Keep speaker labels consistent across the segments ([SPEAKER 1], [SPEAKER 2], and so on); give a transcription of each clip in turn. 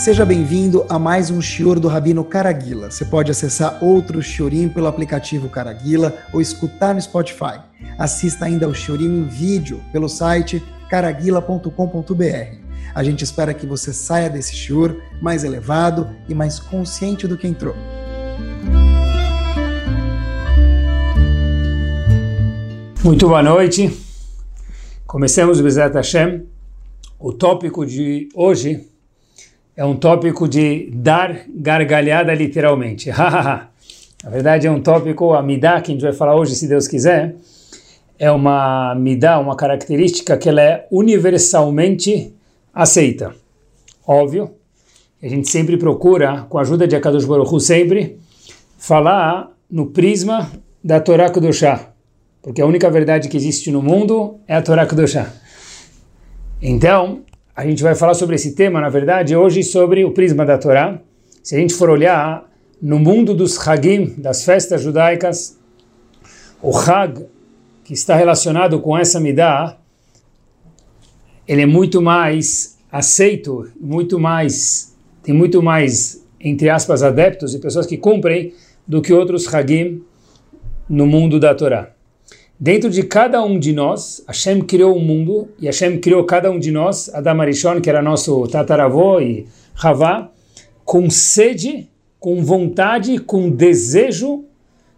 [SPEAKER 1] Seja bem-vindo a mais um Shior do Rabino Caraguila. Você pode acessar outro Shiorim pelo aplicativo Caraguila ou escutar no Spotify. Assista ainda ao Shiorim em vídeo pelo site caraguila.com.br. A gente espera que você saia desse Shior mais elevado e mais consciente do que entrou.
[SPEAKER 2] Muito boa noite. Começamos Bezat Hashem. O tópico de hoje é um tópico de dar gargalhada literalmente. Na verdade é um tópico, a midá, que a gente vai falar hoje, se Deus quiser, é uma midá, uma característica que ela é universalmente aceita. Óbvio, a gente sempre procura, com a ajuda de Akadosh Baruch sempre, falar no prisma da Torá Kudoshá porque a única verdade que existe no mundo é a Torá Kedoshá. Então, a gente vai falar sobre esse tema, na verdade, hoje sobre o prisma da Torá. Se a gente for olhar no mundo dos Hagim, das festas judaicas, o Hag, que está relacionado com essa Midah, ele é muito mais aceito, muito mais, tem muito mais, entre aspas, adeptos e pessoas que cumprem do que outros Hagim no mundo da Torá. Dentro de cada um de nós, Hashem criou o mundo e Hashem criou cada um de nós, Adam Arishon, que era nosso tataravô, e Havá, com sede, com vontade, com desejo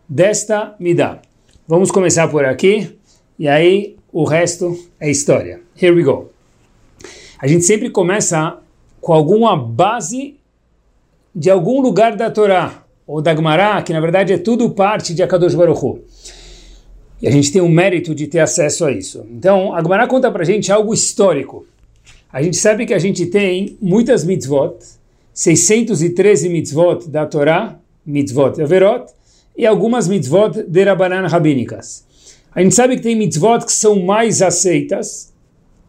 [SPEAKER 2] desta midá. Vamos começar por aqui e aí o resto é história. Here we go. A gente sempre começa com alguma base de algum lugar da Torá, ou da Gemara, que na verdade é tudo parte de Akadosh Baruch Hu. E a gente tem o mérito de ter acesso a isso. Então, a conta para a gente algo histórico. A gente sabe que a gente tem muitas mitzvot, 613 mitzvot da Torá, mitzvot Averot, e algumas mitzvot de Rabanan rabínicas. A gente sabe que tem mitzvot que são mais aceitas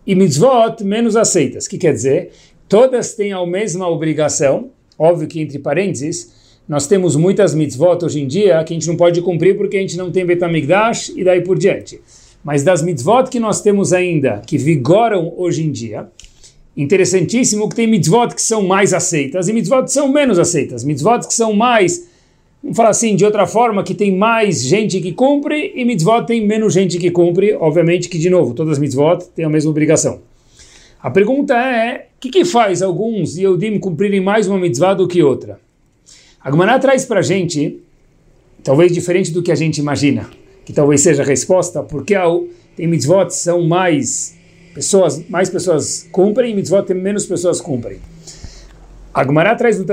[SPEAKER 2] e mitzvot menos aceitas. O que quer dizer? Todas têm a mesma obrigação, óbvio que entre parênteses, nós temos muitas mitzvot hoje em dia que a gente não pode cumprir porque a gente não tem Betamigdash e daí por diante. Mas das mitzvot que nós temos ainda, que vigoram hoje em dia, interessantíssimo que tem mitzvot que são mais aceitas e mitzvot que são menos aceitas. Mitzvot que são mais, vamos falar assim, de outra forma, que tem mais gente que cumpre e mitzvot tem menos gente que cumpre. Obviamente que, de novo, todas as mitzvot têm a mesma obrigação. A pergunta é, o que, que faz alguns Yehudim cumprirem mais uma mitzvah do que outra? A Gemara traz para a gente, talvez diferente do que a gente imagina, que talvez seja a resposta, porque tem mitzvot são mais pessoas, mais pessoas cumprem e mitzvot tem menos pessoas cumprem. A Gemara traz no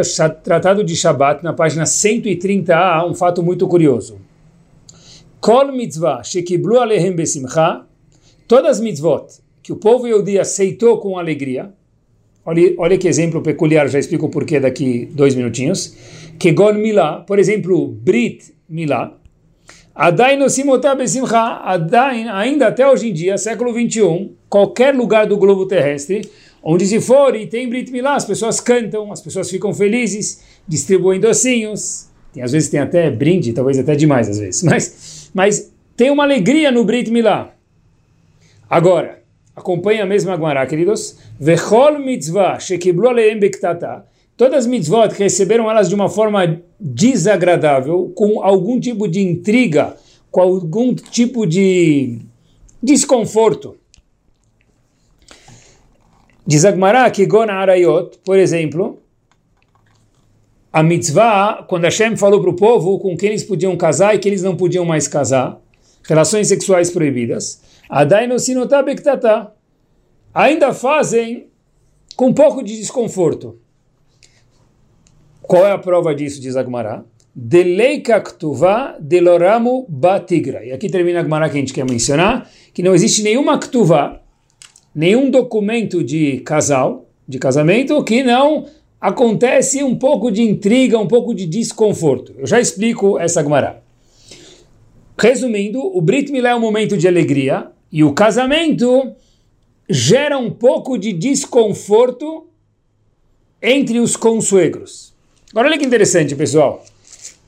[SPEAKER 2] Tratado de Shabat, na página 130a, um fato muito curioso. Kol mitzvah shekiblu alehem besimcha, todas as mitzvot que o povo Yehudi aceitou com alegria, olha, olha que exemplo peculiar, já explico o porquê daqui dois minutinhos, Kegon Milá, por exemplo, Brit Milá, Adain Osimotá Besimcha, Adain, ainda até hoje em dia, século 21, qualquer lugar do globo terrestre, onde se for e tem Brit Milá, as pessoas cantam, as pessoas ficam felizes, distribuem docinhos, tem, às vezes tem até brinde, talvez até demais às vezes, mas, mas tem uma alegria no Brit Milá. Agora, acompanha a mesma Agmará, queridos, Vechol mitzvah shekiblu bektata, Todas as mitzvot que receberam elas de uma forma desagradável, com algum tipo de intriga, com algum tipo de desconforto. Diz Agmará que Gona Arayot, por exemplo, a mitzvah, quando Hashem falou para o povo com quem eles podiam casar e que eles não podiam mais casar, relações sexuais proibidas, ainda fazem com um pouco de desconforto. Qual é a prova disso, diz Agmará? Deleika ktuva deloramu batigra. E aqui termina a Agmará que a gente quer mencionar, que não existe nenhuma ktuva, nenhum documento de casal, de casamento, que não acontece um pouco de intriga, um pouco de desconforto. Eu já explico essa Agmará. Resumindo, o Brit Milá é um momento de alegria e o casamento gera um pouco de desconforto entre os consuegros. Agora olha que interessante, pessoal.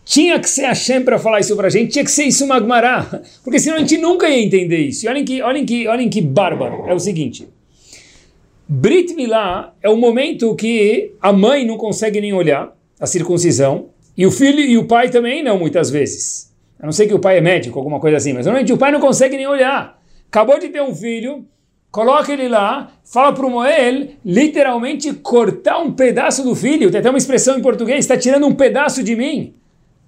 [SPEAKER 2] Tinha que ser a Shem para falar isso para a gente, tinha que ser isso Magmará, porque senão a gente nunca ia entender isso. E olhem que, olhem que, olhem que bárbaro. É o seguinte: Brit Milá é o momento que a mãe não consegue nem olhar a circuncisão e o filho e o pai também não, muitas vezes. A não ser que o pai é médico, alguma coisa assim, mas normalmente o pai não consegue nem olhar. Acabou de ter um filho, coloca ele lá, fala para o Moel, literalmente cortar um pedaço do filho. Tem até uma expressão em português, está tirando um pedaço de mim.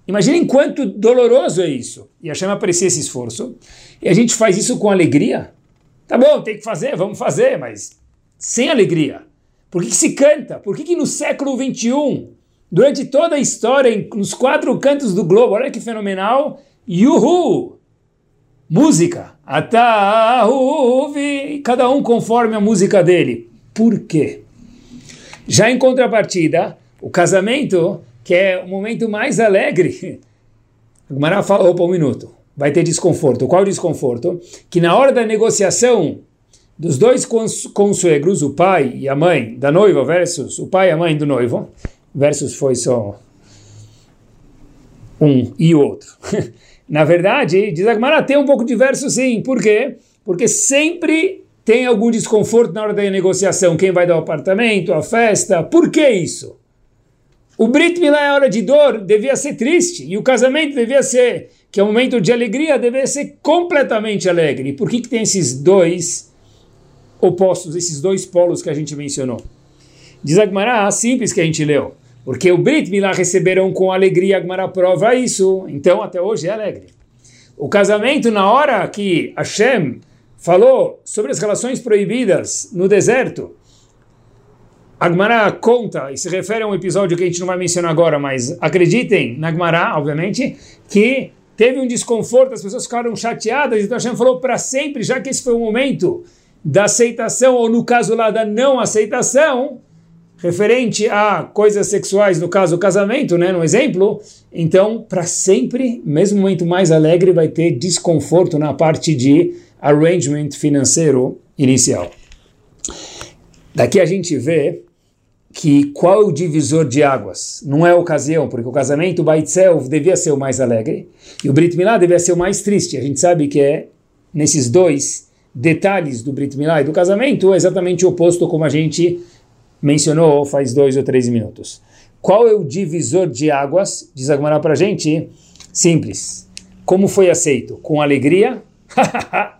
[SPEAKER 2] Imaginem quanto doloroso é isso. E a chama aprecia esse esforço. E a gente faz isso com alegria. Tá bom, tem que fazer, vamos fazer, mas sem alegria. Por que, que se canta? Por que, que no século XXI, durante toda a história, nos quatro cantos do globo, olha que fenomenal, yuhu! Música. Atahuvi, cada um conforme a música dele. Por quê? Já em contrapartida, o casamento, que é o momento mais alegre, Gumará fala, opa, um minuto, vai ter desconforto. Qual desconforto? Que na hora da negociação dos dois consuegros, o pai e a mãe da noiva versus o pai e a mãe do noivo, versus foi só um e o outro. Na verdade, diz Agmará, tem um pouco de verso sim. Por quê? Porque sempre tem algum desconforto na hora da negociação. Quem vai dar o apartamento, a festa. Por que isso? O Brit Milá é hora de dor, devia ser triste. E o casamento devia ser, que é um momento de alegria, devia ser completamente alegre. Por que, que tem esses dois opostos, esses dois polos que a gente mencionou? Diz Agmará, simples que a gente leu. Porque o Brit Milá receberam com alegria, Agmará prova isso. Então, até hoje é alegre. O casamento, na hora que Hashem falou sobre as relações proibidas no deserto, Agmará conta, e se refere a um episódio que a gente não vai mencionar agora, mas acreditem na Agmará, obviamente, que teve um desconforto, as pessoas ficaram chateadas, então Hashem falou para sempre, já que esse foi o momento da aceitação, ou no caso lá da não aceitação, referente a coisas sexuais, no caso casamento, né, no exemplo, então para sempre, mesmo momento mais alegre, vai ter desconforto na parte de arrangement financeiro inicial. Daqui a gente vê que qual é o divisor de águas? Não é ocasião, porque o casamento, o Baitzel, devia ser o mais alegre, e o Brit Milá devia ser o mais triste. A gente sabe que é nesses dois detalhes do Brit Milá e do casamento é exatamente o oposto como a gente mencionou faz dois ou três minutos. Qual é o divisor de águas? Diz Agmará para a gente. Simples. Como foi aceito? Com alegria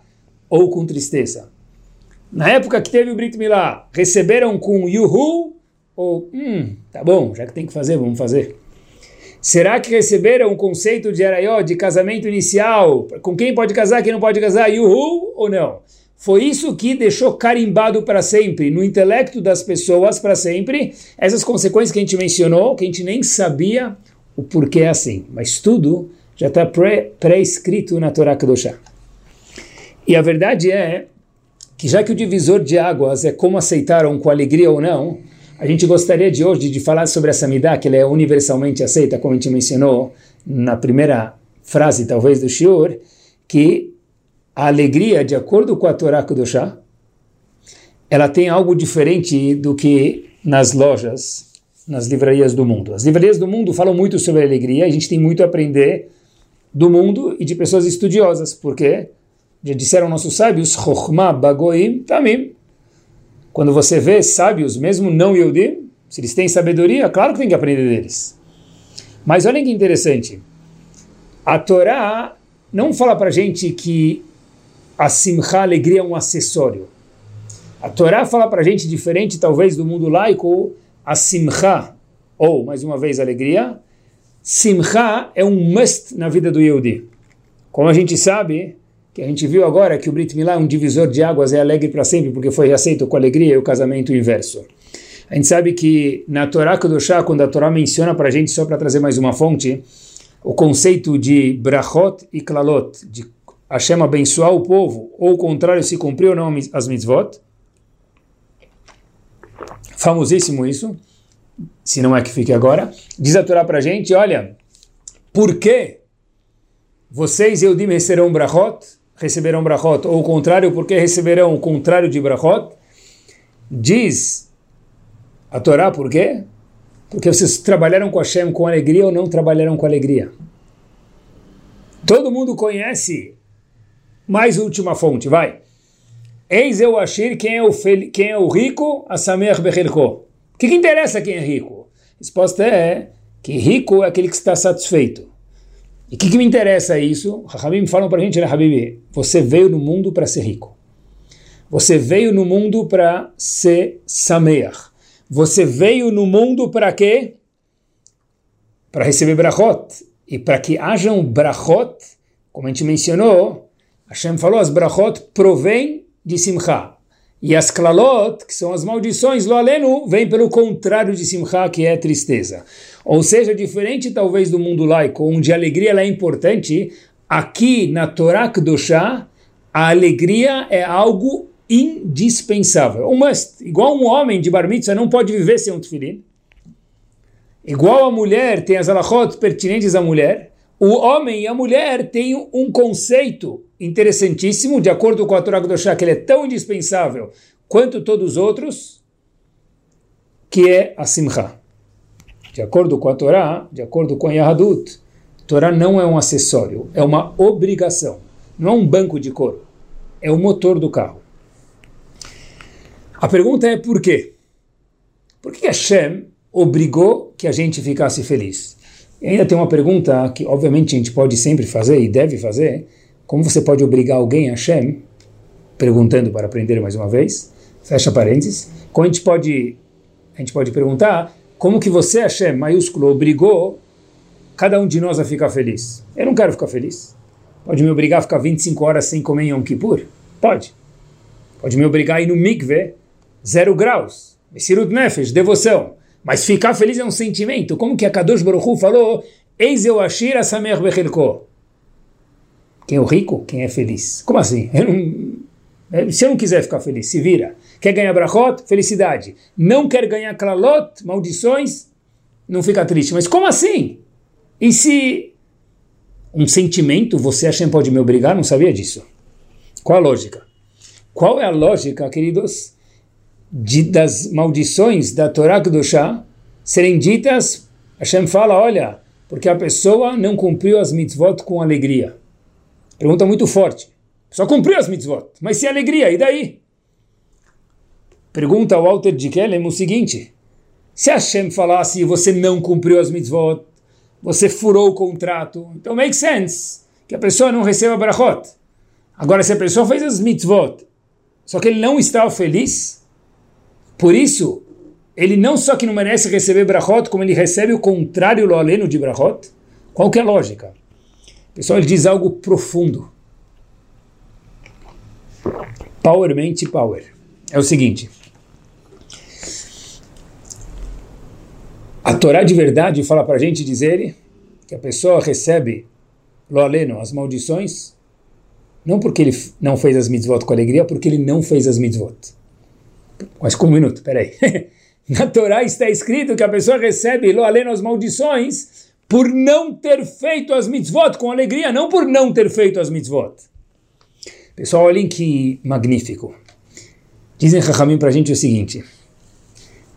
[SPEAKER 2] ou com tristeza? Na época que teve o Brit Milá, receberam com yuhu ou hum, tá bom, já que tem que fazer, vamos fazer. Será que receberam o conceito de araió, de casamento inicial? Com quem pode casar, quem não pode casar? Yuhu ou não? Foi isso que deixou carimbado para sempre, no intelecto das pessoas para sempre, essas consequências que a gente mencionou, que a gente nem sabia o porquê é assim. Mas tudo já está pré-escrito na Torá Kedoshá. E a verdade é que já que o divisor de águas é como aceitaram com alegria ou não, a gente gostaria de hoje de falar sobre essa midá, que ela é universalmente aceita, como a gente mencionou na primeira frase, talvez, do Shiur, que a alegria, de acordo com a Torá Kudoshá, ela tem algo diferente do que nas lojas, nas livrarias do mundo. As livrarias do mundo falam muito sobre alegria, a gente tem muito a aprender do mundo e de pessoas estudiosas, porque já disseram nossos sábios, Chokhmah Bagoim Tamim. Quando você vê sábios, mesmo não Yehudim, se eles têm sabedoria, claro que tem que aprender deles. Mas olhem que interessante. A Torá não fala para gente que a simcha, a alegria, é um acessório. A Torá fala para a gente, diferente talvez do mundo laico, a simcha, ou, mais uma vez, alegria, simcha é um must na vida do Yehudi. Como a gente sabe, que a gente viu agora que o Brit Milá é um divisor de águas, é alegre para sempre, porque foi aceito com alegria e o casamento inverso. A gente sabe que na Torá Kedoshá, quando a Torá menciona para a gente, só para trazer mais uma fonte, o conceito de brachot e klalot, de Hashem abençoar o povo, ou o contrário, se cumpriu ou não as mitzvot. Famosíssimo isso, se não é que fique agora. Diz a Torá para a gente, olha, por que vocês, Eudim, receberão brachot, receberão brachot, ou o contrário, por que receberão o contrário de brachot? Diz a Torá, por quê? Porque vocês trabalharam com Hashem com alegria ou não trabalharam com alegria. Todo mundo conhece mais última fonte, vai. Eis eu Ashir, quem é o, fel... quem é o rico? Asamer Bechelko. O que, que interessa quem é rico? A resposta é que rico é aquele que está satisfeito. E o que, que, me interessa isso? Rahamim falam para a gente, né, Habibi? Você veio no mundo para ser rico. Você veio no mundo para ser sameach. Você veio no mundo para quê? Para receber brachot. E para que hajam brachot, como a gente mencionou, Hashem falou, as brachot provém de simcha. E as klalot, que são as maldições, lo aleno, vem pelo contrário de simcha, que é tristeza. Ou seja, diferente talvez do mundo laico, onde a alegria é importante, aqui na Torá Kedoshá, a alegria é algo indispensável. Um must. Igual um homem de bar mitzvah não pode viver sem um tefilim. Igual a mulher tem as alachot pertinentes à mulher, o homem e a mulher têm um conceito interessantíssimo, de acordo com a Torá Kedoshá, que ele é tão indispensável quanto todos os outros, que é a Simcha. De acordo com a Torá, de acordo com a Yahadut, Torá não é um acessório, é uma obrigação. Não é um banco de couro, é o motor do carro. A pergunta é por quê? Por que Hashem obrigou que a gente ficasse feliz? E ainda tem uma pergunta que, obviamente, a gente pode sempre fazer e deve fazer. Como você pode obrigar alguém a Hashem? Perguntando para aprender mais uma vez. Fecha parênteses. Como a gente pode, a gente pode perguntar como que você, Hashem, maiúsculo, obrigou cada um de nós a ficar feliz? Eu não quero ficar feliz. Pode me obrigar a ficar 25 horas sem comer em Yom Kippur? Pode. Pode me obrigar a ir no mikve, zero graus. Messirut Nefesh, devoção. Mas ficar feliz é um sentimento. Como que a Kadosh Baruch Hu falou, Eis eu ashir asamer bechelko. Quem é o rico, quem é feliz. Como assim? Não, se eu não quiser ficar feliz, se vira. Quer ganhar brachot? Felicidade. Não quer ganhar klalot? Maldições? Não fica triste. Mas como assim? E se um sentimento você acha que pode me obrigar? Não sabia disso. Qual a lógica? Qual é a lógica, queridos? de, das maldições da Torá Kedoshá serem ditas, Hashem fala, olha, porque a pessoa não cumpriu as mitzvot com alegria. Pergunta muito forte. Só cumpriu as mitzvot, mas se alegria, e daí? Pergunta o Walter de Kellem o seguinte, se Hashem falasse você não cumpriu as mitzvot, você furou o contrato, então make sense que a pessoa não receba brachot. Agora, se a pessoa fez as mitzvot, só que ele não estava feliz, por isso, ele não só que não merece receber brachot, como ele recebe o contrário lo aleno de brachot. Qual que é a lógica? Pessoal, ele diz algo profundo. Power mente power. É o seguinte. A Torá de verdade fala para a gente dizer que a pessoa recebe lo aleno, as maldições, não porque ele não fez as mitzvot com alegria, porque ele não fez as mitzvot. Mas com um minuto, peraí. Na Torá está escrito que a pessoa recebe lo além as maldições por não ter feito as mitzvot com alegria, não por não ter feito as mitzvot. Pessoal, olhem que magnífico. Dizem Rahamim para a gente o seguinte: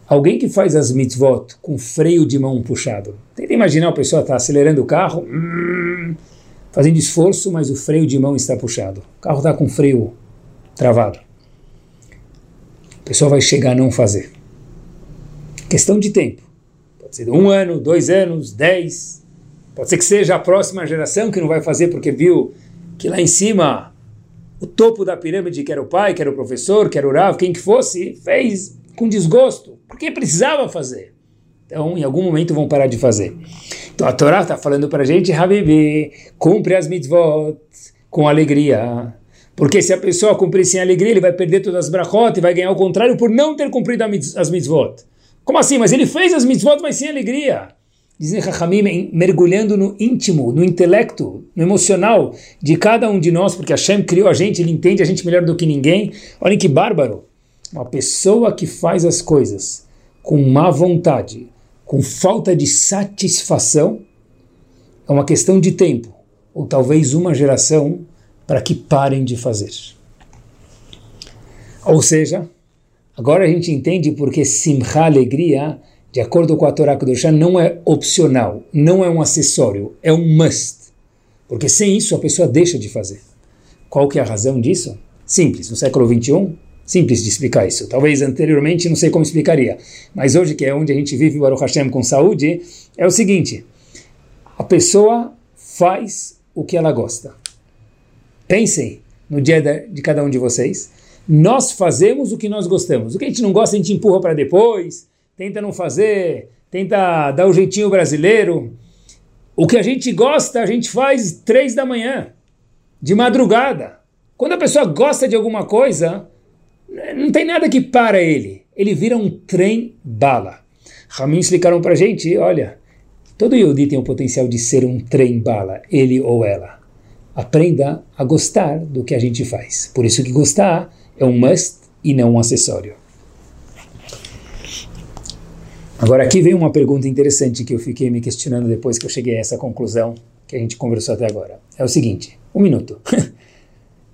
[SPEAKER 2] alguém que faz as mitzvot com freio de mão puxado. Tenta imaginar a pessoa está acelerando o carro, hum, fazendo esforço, mas o freio de mão está puxado. O carro está com freio travado pessoa vai chegar a não fazer. Questão de tempo. Pode ser um ano, dois anos, dez. Pode ser que seja a próxima geração que não vai fazer porque viu que lá em cima o topo da pirâmide, que era o pai, que era o professor, que era o Rav, quem que fosse, fez com desgosto, porque precisava fazer. Então, em algum momento vão parar de fazer. Então, a Torá está falando para a gente, Habibi, cumpre as mitzvot com alegria. Porque se a pessoa cumprir sem alegria, ele vai perder todas as brachot e vai ganhar o contrário por não ter cumprido as mitzvot. Como assim? Mas ele fez as mitzvot, mas sem alegria. Dizem Chachamim, mergulhando no íntimo, no intelecto, no emocional de cada um de nós, porque Hashem criou a gente, ele entende a gente melhor do que ninguém. Olhem que bárbaro. Uma pessoa que faz as coisas com má vontade, com falta de satisfação, é uma questão de tempo, ou talvez uma geração para que parem de fazer. Ou seja, agora a gente entende porque simcha, alegria, de acordo com a Torá Kedoshá, não é opcional, não é um acessório, é um must. Porque sem isso a pessoa deixa de fazer. Qual que é a razão disso? Simples, no século 21, simples de explicar isso. Talvez anteriormente não sei como explicaria, mas hoje que é onde a gente vive o Baruch Hashem com saúde, é o seguinte: a pessoa faz o que ela gosta. Pensem no dia de cada um de vocês. Nós fazemos o que nós gostamos. O que a gente não gosta, a gente empurra para depois, tenta não fazer, tenta dar o jeitinho brasileiro. O que a gente gosta, a gente faz três da manhã, de madrugada. Quando a pessoa gosta de alguma coisa, não tem nada que para ele. Ele vira um trem bala. Ramin explicaram para a gente, olha, todo Yodi tem o potencial de ser um trem bala, ele ou ela. Aprenda a gostar do que a gente faz. Por isso que gostar é um must e não um acessório. Agora aqui vem uma pergunta interessante que eu fiquei me questionando depois que eu cheguei a essa conclusão que a gente conversou até agora. É o seguinte, um minuto.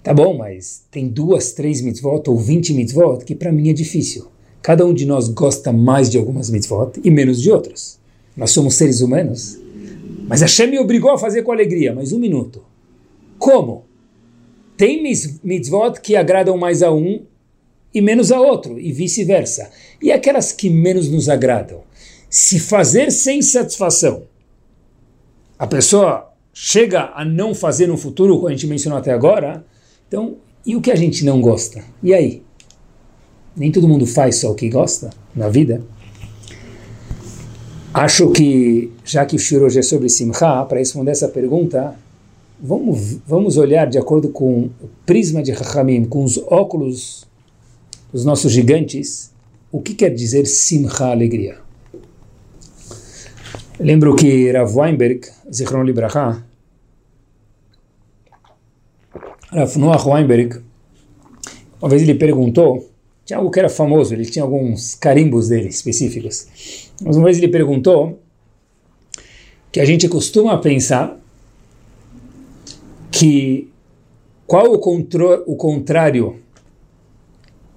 [SPEAKER 2] Tá bom, mas tem duas, três mitzvot ou vinte mitzvot que para mim é difícil. Cada um de nós gosta mais de algumas mitzvot e menos de outras. Nós somos seres humanos. Mas Hashem me obrigou a fazer com alegria. Mas um minuto. Como? Tem mitzvot que agradam mais a um e menos a outro, e vice-versa. E aquelas que menos nos agradam? Se fazer sem satisfação, a pessoa chega a não fazer no futuro, como a gente mencionou até agora, então, e o que a gente não gosta? E aí? Nem todo mundo faz só o que gosta na vida. Acho que, já que o shur hoje é sobre Simcha, para responder essa pergunta, vamos, vamos olhar de acordo com o prisma de Chachamim, com os óculos dos nossos gigantes, o que quer dizer Simcha, alegria. Lembro que Rav Weinberg, Zichron Libraha, Rav Noah Weinberg, uma vez ele perguntou, tinha algo que era famoso, ele tinha alguns carimbos dele específicos, mas uma vez ele perguntou que a gente costuma pensar que qual o, contro, o contrário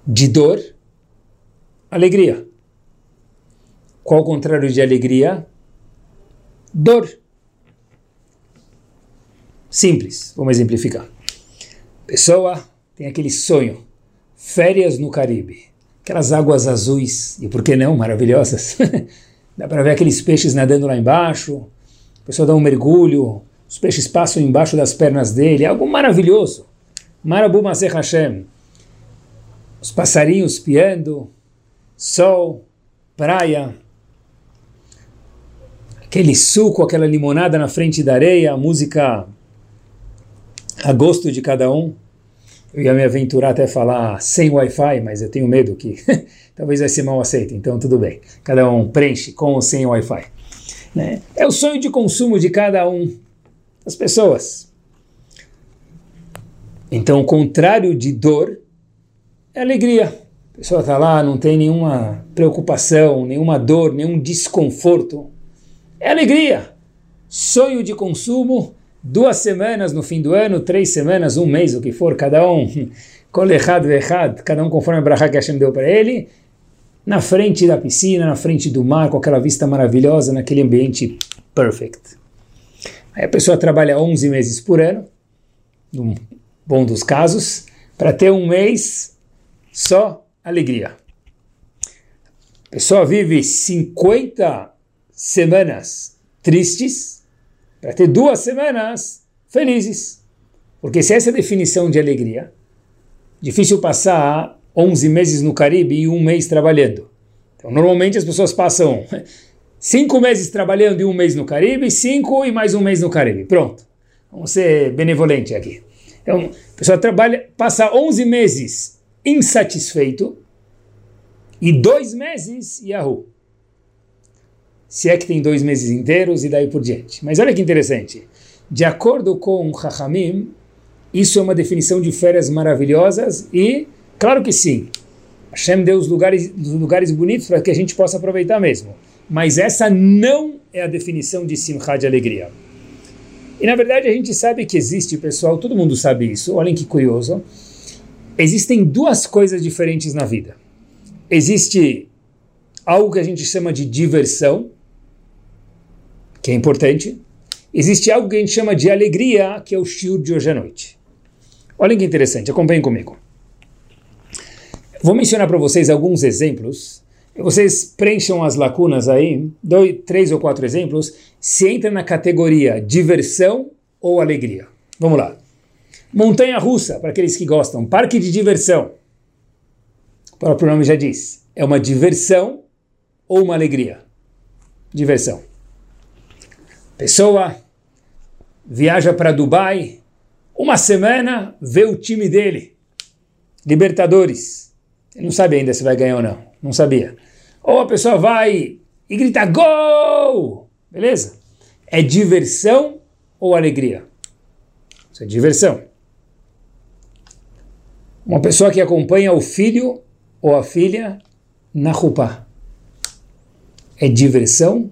[SPEAKER 2] de dor? Alegria. Qual o contrário de alegria? Dor. Simples, vamos exemplificar. Pessoa tem aquele sonho, férias no Caribe, aquelas águas azuis, e por que não, maravilhosas. dá para ver aqueles peixes nadando lá embaixo, a pessoa dá um mergulho, os peixes passam embaixo das pernas dele, algo maravilhoso. Marabu Maseh Hashem. Os passarinhos piando, sol, praia, aquele suco, aquela limonada na frente da areia, a música a gosto de cada um. Eu ia me aventurar até falar sem Wi-Fi, mas eu tenho medo que talvez vai ser mal aceito, então tudo bem. Cada um preenche com ou sem Wi-Fi. Né? É o sonho de consumo de cada um das pessoas. Então, o contrário de dor é alegria. A pessoa está lá, não tem nenhuma preocupação, nenhuma dor, nenhum desconforto. É alegria. Sonho de consumo duas semanas no fim do ano, três semanas, um mês, o que for, cada um, colechado errado, cada um conforme a brachá que Hashem deu para ele, na frente da piscina, na frente do mar, com aquela vista maravilhosa, naquele ambiente perfect. Aí a pessoa trabalha 11 meses por ano, no bom dos casos, para ter um mês só alegria. A pessoa vive 50 semanas tristes, para ter duas semanas felizes. Porque se essa é a definição de alegria, difícil passar 11 meses no Caribe e um mês trabalhando. Então, normalmente as pessoas passam cinco meses trabalhando e um mês no Caribe, cinco e mais um mês no Caribe. Pronto. Vamos ser benevolente aqui. Então, a pessoa trabalha, passa 11 meses insatisfeito e dois meses Yahoo se é que tem dois meses inteiros e daí por diante. Mas olha que interessante. De acordo com Chachamim, isso é uma definição de férias maravilhosas e, claro que sim, Hashem deu os lugares, os lugares bonitos para que a gente possa aproveitar mesmo. Mas essa não é a definição de Simcha de alegria. E na verdade a gente sabe que existe, pessoal, todo mundo sabe isso, olhem que curioso. Existem duas coisas diferentes na vida. Existe algo que a gente chama de diversão, que é importante. Existe algo que a gente chama de alegria, que é o shiur de hoje à noite. Olhem que interessante, acompanhem comigo. Vou mencionar para vocês alguns exemplos. Vocês preencham as lacunas aí, dois, três ou quatro exemplos. Se entra na categoria diversão ou alegria. Vamos lá. Montanha russa, para aqueles que gostam. Parque de diversão. O próprio nome já diz. É uma diversão ou uma alegria? Diversão. Pessoa viaja para Dubai, uma semana vê o time dele. Libertadores. Ele não sabe ainda se vai ganhar ou não. Não sabia. Ou a pessoa vai e grita gol! Beleza? É diversão ou alegria? Isso é diversão. Uma pessoa que acompanha o filho ou a filha na rupá. É diversão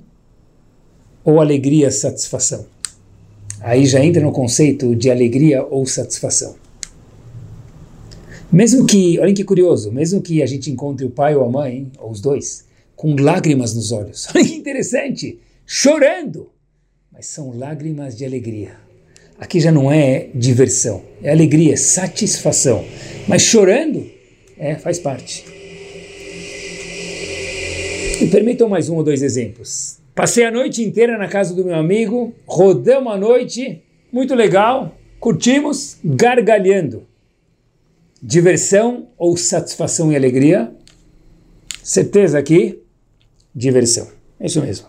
[SPEAKER 2] ou alegria, satisfação? Aí já entra no conceito de alegria ou satisfação. Mesmo que, olhem que curioso, mesmo que a gente encontre o pai ou a mãe, ou os dois, com lágrimas nos olhos, olha que interessante, chorando, mas são lágrimas de alegria. Aqui já não é diversão, é alegria, é satisfação. Mas chorando, é, faz parte. Me permitam mais um ou dois exemplos. Passei a noite inteira na casa do meu amigo, rodamos a noite, muito legal, curtimos, gargalhando. Diversão ou satisfação e alegria? Certeza aqui, diversão. É isso mesmo.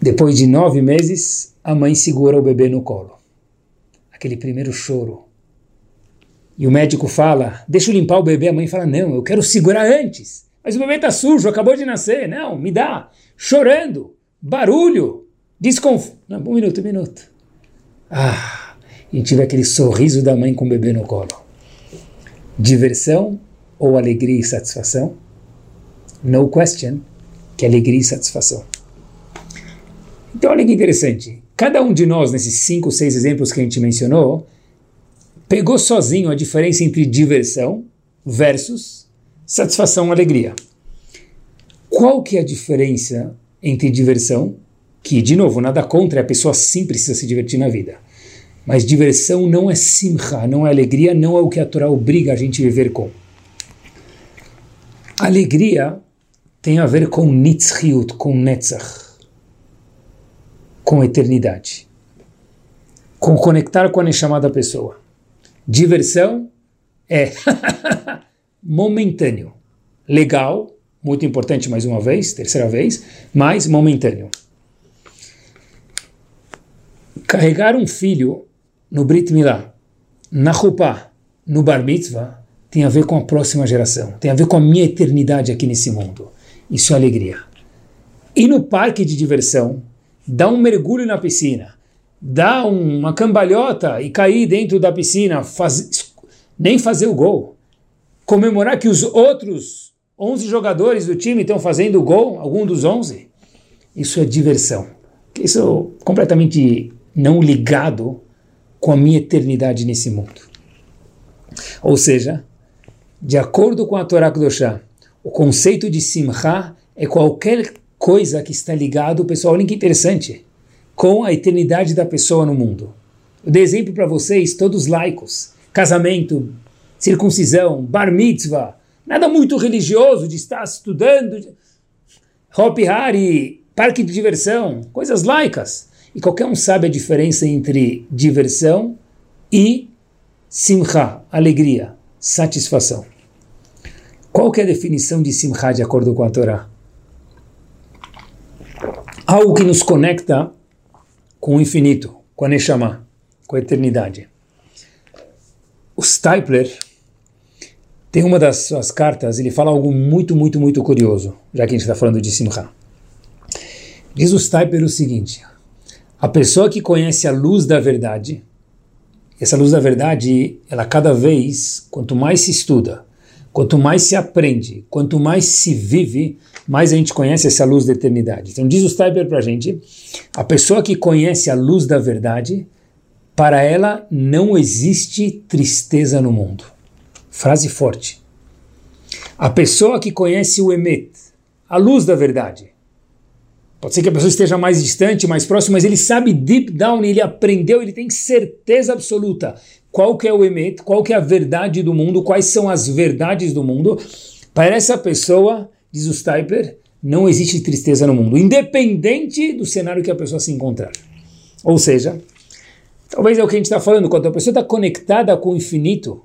[SPEAKER 2] Depois de nove meses, a mãe segura o bebê no colo. Aquele primeiro choro. E o médico fala: Deixa eu limpar o bebê. A mãe fala: Não, eu quero segurar antes. Mas o bebê está sujo, acabou de nascer. Não, me dá. Chorando, barulho, desconforto. Um minuto, um minuto. Ah e tive aquele sorriso da mãe com o bebê no colo. Diversão ou alegria e satisfação? No question, que alegria e satisfação. Então, olha que interessante. Cada um de nós, nesses cinco, seis exemplos que a gente mencionou, pegou sozinho a diferença entre diversão versus satisfação e alegria. Qual que é a diferença entre diversão, que, de novo, nada contra, a pessoa sim precisa se divertir na vida, mas diversão não é simcha, não é alegria, não é o que a Torá obriga a gente a viver com. Alegria tem a ver com nitzchiut, com netzach, com eternidade, com conectar com a Neshama da pessoa. Diversão é momentâneo, legal, muito importante mais uma vez, terceira vez, mas momentâneo. Carregar um filho no Brit Milá, na Chupá, no Bar Mitzvah, tem a ver com a próxima geração, tem a ver com a minha eternidade aqui nesse mundo. Isso é alegria. E no parque de diversão, dar um mergulho na piscina, dar uma cambalhota e cair dentro da piscina, faz, nem fazer o gol, comemorar que os outros 11 jogadores do time estão fazendo o gol, algum dos 11, isso é diversão. Isso é completamente não ligado com a minha eternidade nesse mundo. Ou seja, de acordo com a Torá Kedoshá, o conceito de Simcha é qualquer coisa que está ligado, pessoal, olha que interessante, com a eternidade da pessoa no mundo. Eu dei exemplo para vocês, todos laicos, casamento, circuncisão, bar mitzvah, nada muito religioso de estar estudando, Hopi Hari, parque de diversão, coisas laicas. E qualquer um sabe a diferença entre diversão e simcha, alegria, satisfação. Qual que é a definição de simcha de acordo com a Torá? Algo que nos conecta com o infinito, com a Neshama, com a eternidade. O Stipler tem uma das suas cartas, ele fala algo muito, muito, muito curioso, já que a gente está falando de Simcha. Diz o Stipler o seguinte: a pessoa que conhece a luz da verdade, essa luz da verdade, ela cada vez, quanto mais se estuda, quanto mais se aprende, quanto mais se vive, mais a gente conhece essa luz da eternidade. Então diz o Steiber para a gente, a pessoa que conhece a luz da verdade, para ela não existe tristeza no mundo. Frase forte. A pessoa que conhece o Emet, a luz da verdade, Pode ser que a pessoa esteja mais distante, mais próximo, mas ele sabe deep down, ele aprendeu, ele tem certeza absoluta. qual que é o emet, qual que é a verdade do mundo, quais são as verdades do mundo. Para essa pessoa, diz o Stipler, não existe tristeza no mundo, independente do cenário que a pessoa se encontrar. Ou seja, talvez é o que a gente está falando, quando a pessoa está conectada com o infinito,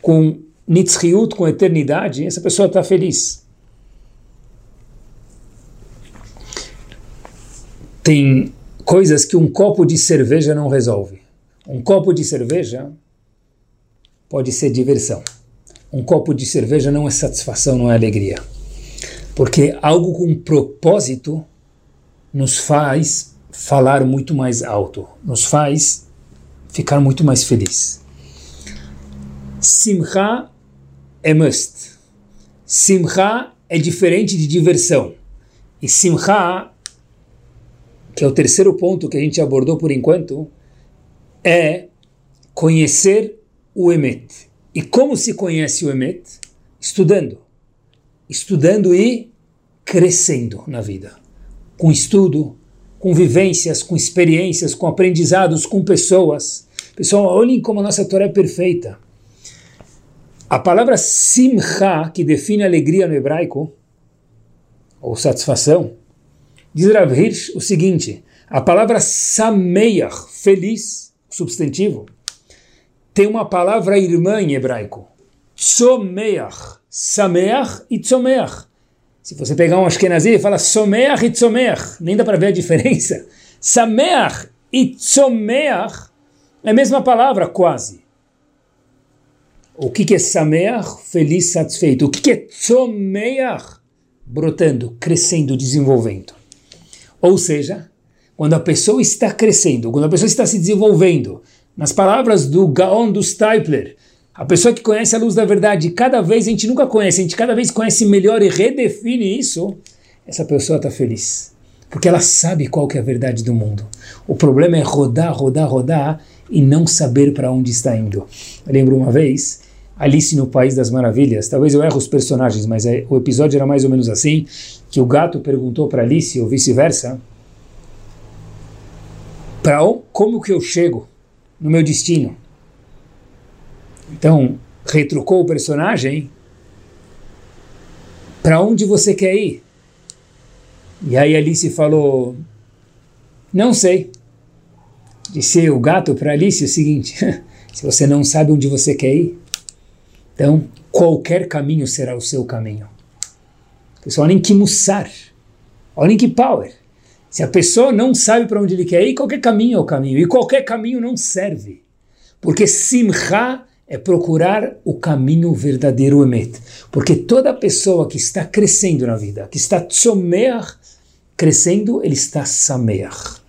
[SPEAKER 2] com Nitzriut, com a eternidade, essa pessoa está feliz. Tem coisas que um copo de cerveja não resolve. Um copo de cerveja pode ser diversão. Um copo de cerveja não é satisfação, não é alegria. Porque algo com propósito nos faz falar muito mais alto, nos faz ficar muito mais feliz. Simcha é must. Simcha é diferente de diversão. E Simcha que é o terceiro ponto que a gente abordou por enquanto, é conhecer o Emet. E como se conhece o Emet? Estudando. Estudando e crescendo na vida. Com estudo, com vivências, com experiências, com aprendizados, com pessoas. Pessoal, olhem como a nossa Torá é perfeita. A palavra simcha, que define alegria no hebraico, ou satisfação, Diz Rav Hirsch o seguinte: a palavra sameach, feliz, substantivo, tem uma palavra irmã em hebraico. Tzomeach, sameach e tzomeach. Se você pegar um Ashkenazi e fala someach e tzomeach, nem dá para ver a diferença. Sameach e tzomeach é a mesma palavra, quase. O que, que é sameach? Feliz, satisfeito. O que, que é tzomeach? Brotando, crescendo, desenvolvendo. Ou seja, quando a pessoa está crescendo, quando a pessoa está se desenvolvendo, nas palavras do Gaon do Stipler, a pessoa que conhece a luz da verdade, cada vez a gente nunca conhece, a gente cada vez conhece melhor e redefine isso, essa pessoa está feliz. Porque ela sabe qual que é a verdade do mundo. O problema é rodar, rodar, rodar e não saber para onde está indo. Eu lembro uma vez, Alice no País das Maravilhas, talvez eu erre os personagens, mas é, o episódio era mais ou menos assim, que o gato perguntou para Alice, ou vice-versa, para como que eu chego no meu destino? Então, retrucou o personagem, para onde você quer ir? E aí Alice falou, não sei. Disse o gato para Alice o seguinte, se você não sabe onde você quer ir, então qualquer caminho será o seu caminho. Pessoal, olhem que mussar, olhem que power. Se a pessoa não sabe para onde ele quer ir, qualquer caminho é o caminho. E qualquer caminho não serve. Porque simcha é procurar o caminho verdadeiro, emet. Porque toda pessoa que está crescendo na vida, que está tzomeach, crescendo, ele está sameach.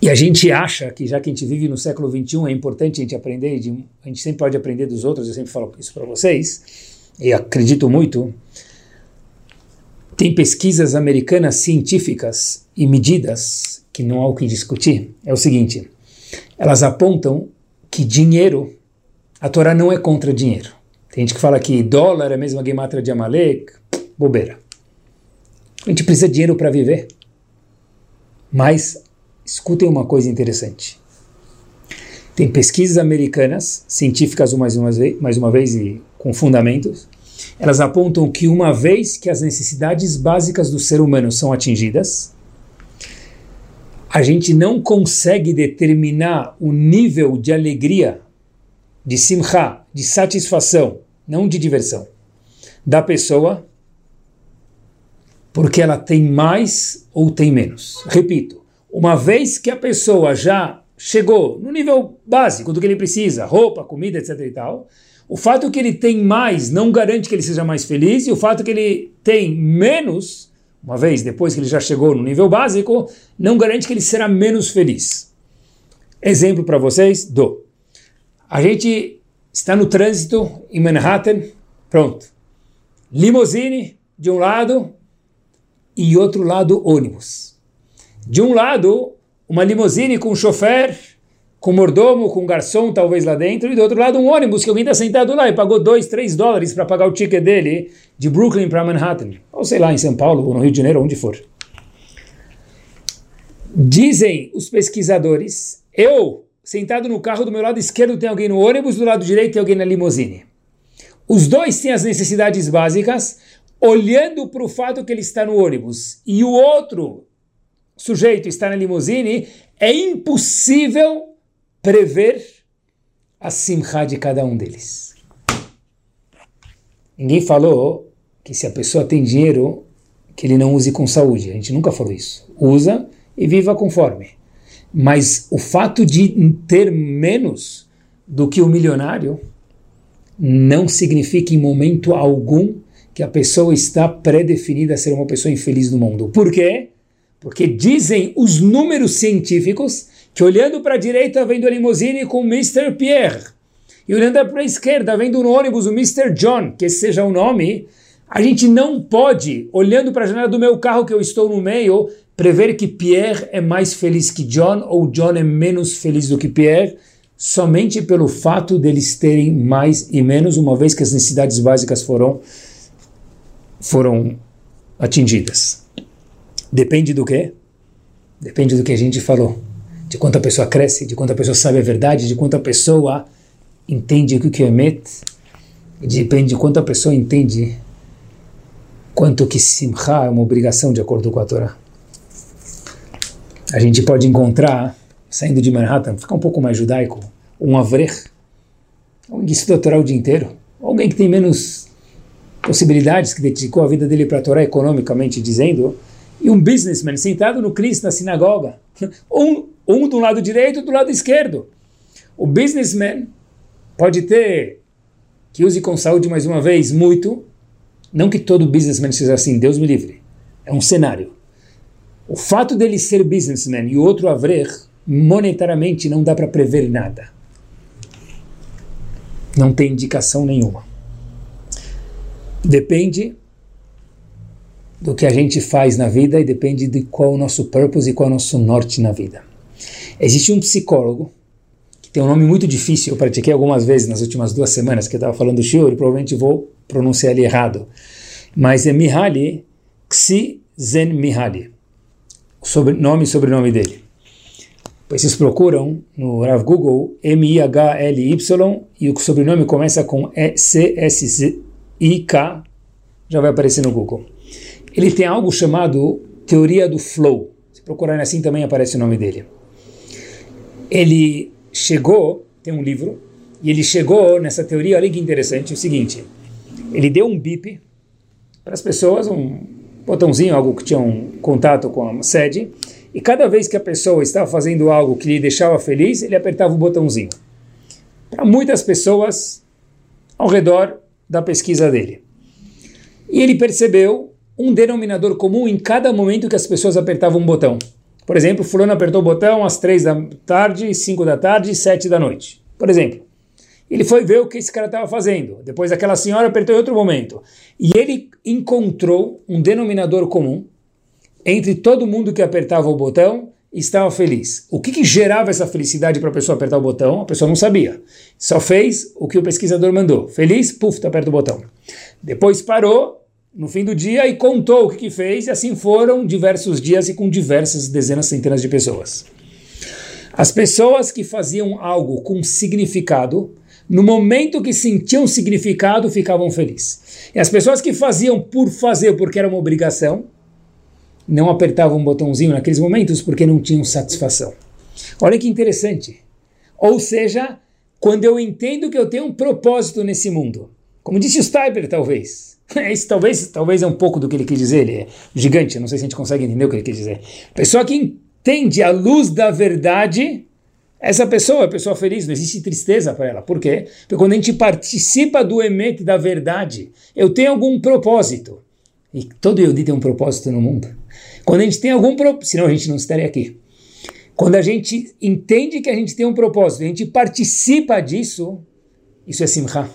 [SPEAKER 2] E a gente acha que já que a gente vive no século XXI é importante a gente aprender, de, a gente sempre pode aprender dos outros, eu sempre falo isso para vocês, e acredito muito, tem pesquisas americanas científicas e medidas que não há o que discutir. É o seguinte, elas apontam que dinheiro, a Torá não é contra dinheiro. Tem gente que fala que dólar é a mesma gematra de Amalek, bobeira. A gente precisa de dinheiro para viver. Mas escutem uma coisa interessante. Tem pesquisas americanas, científicas mais uma, vez, mais uma vez e com fundamentos, elas apontam que uma vez que as necessidades básicas do ser humano são atingidas, a gente não consegue determinar o nível de alegria, de simcha, de satisfação, não de diversão, da pessoa, porque ela tem mais ou tem menos. Repito, uma vez que a pessoa já chegou no nível básico do que ele precisa, roupa, comida, etc e tal, o fato que ele tem mais não garante que ele seja mais feliz, e o fato que ele tem menos, uma vez depois que ele já chegou no nível básico, não garante que ele será menos feliz. Exemplo para vocês, do. A gente está no trânsito em Manhattan, pronto. Limousine de um lado e outro lado ônibus. De um lado, uma limusine com chofer, com mordomo, com garçom talvez lá dentro, e do outro lado um ônibus que alguém está sentado lá e pagou 2, 3 dólares para pagar o ticket dele de Brooklyn para Manhattan, ou sei lá, em São Paulo, ou no Rio de Janeiro, onde for. Dizem os pesquisadores, eu, sentado no carro do meu lado esquerdo tem alguém no ônibus, do lado direito tem alguém na limusine. Os dois têm as necessidades básicas, olhando para o fato que ele está no ônibus e o outro sujeito está na limusine, é impossível prever a simcha de cada um deles. Ninguém falou que se a pessoa tem dinheiro, que ele não use com saúde. A gente nunca falou isso. Usa e viva conforme. Mas o fato de ter menos do que o milionário não significa em momento algum que a pessoa está pré-definida a ser uma pessoa infeliz no mundo. Por quê? Porque dizem os números científicos que olhando para a direita vendo a limusine com o Mr. Pierre e olhando para a esquerda vendo no ônibus o Mr. John, que esse seja o nome, a gente não pode, olhando para a janela do meu carro que eu estou no meio, prever que Pierre é mais feliz que John ou John é menos feliz do que Pierre somente pelo fato deles terem mais e menos, uma vez que as necessidades básicas foram, foram atingidas. Depende do quê? Depende do que a gente falou. De quanto a pessoa cresce, de quanto a pessoa sabe a verdade, de quanto a pessoa entende o que é met, depende de quanto a pessoa entende quanto que simcha é uma obrigação de acordo com a Torá. A gente pode encontrar saindo de Manhattan, ficar um pouco mais judaico, um avrech, alguém que estuda a Torá o dia inteiro, alguém que tem menos possibilidades, que dedicou a vida dele para a Torá economicamente dizendo, e um businessman sentado no Cristo na sinagoga, um, um do lado direito e do lado esquerdo. O businessman pode ter, que use com saúde mais uma vez, muito, não que todo businessman seja assim, Deus me livre, é um cenário. O fato dele ser businessman e o outro avrech, monetariamente não dá para prever nada. Não tem indicação nenhuma. Depende do que a gente faz na vida e depende de qual o nosso purpose e qual o nosso norte na vida. Existe um psicólogo que tem um nome muito difícil, eu pratiquei algumas vezes nas últimas duas semanas que eu estava falando do e provavelmente vou pronunciar ele errado, mas é Mihaly Csikszentmihalyi, sobre, nome e sobrenome dele. Pois vocês procuram no Rav Google M-I-H-L-Y e o sobrenome começa com E-C-S-I-K, já vai aparecer no Google. Ele tem algo chamado Teoria do Flow. Se procurarem assim também aparece o nome dele. Ele chegou, tem um livro, e ele chegou nessa teoria, olha que interessante, o seguinte, ele deu um bip para as pessoas, um botãozinho, algo que tinha um contato com a sede, e cada vez que a pessoa estava fazendo algo que lhe deixava feliz, ele apertava o botãozinho. Para muitas pessoas ao redor da pesquisa dele. E ele percebeu um denominador comum em cada momento que as pessoas apertavam um botão. Por exemplo, fulano apertou o botão às três da tarde, cinco da tarde e sete da noite. Por exemplo. Ele foi ver o que esse cara estava fazendo. Depois aquela senhora apertou em outro momento. E ele encontrou um denominador comum entre todo mundo que apertava o botão estava feliz. O que, que gerava essa felicidade para a pessoa apertar o botão? A pessoa não sabia. Só fez o que o pesquisador mandou. Feliz, puf, aperta o botão. Depois parou no fim do dia e contou o que, fez, e assim foram diversos dias e com diversas dezenas, centenas de pessoas. As pessoas que faziam algo com significado, no momento que sentiam significado, ficavam felizes. E as pessoas que faziam por fazer, porque era uma obrigação, não apertavam um botãozinho naqueles momentos porque não tinham satisfação. Olha que interessante. Ou seja, quando eu entendo que eu tenho um propósito nesse mundo, como disse o Steiber, talvez. Isso talvez, talvez é um pouco do que ele quis dizer, ele é gigante, não sei se a gente consegue entender o que ele quis dizer. Pessoa que entende a luz da verdade, essa pessoa é pessoa feliz, não existe tristeza para ela. Por quê? Porque quando a gente participa do emet da verdade, eu tenho algum propósito. E todo Yehudi tem um propósito no mundo. Quando a gente tem algum propósito, senão a gente não estaria aqui. Quando a gente entende que a gente tem um propósito, a gente participa disso, isso é simcha.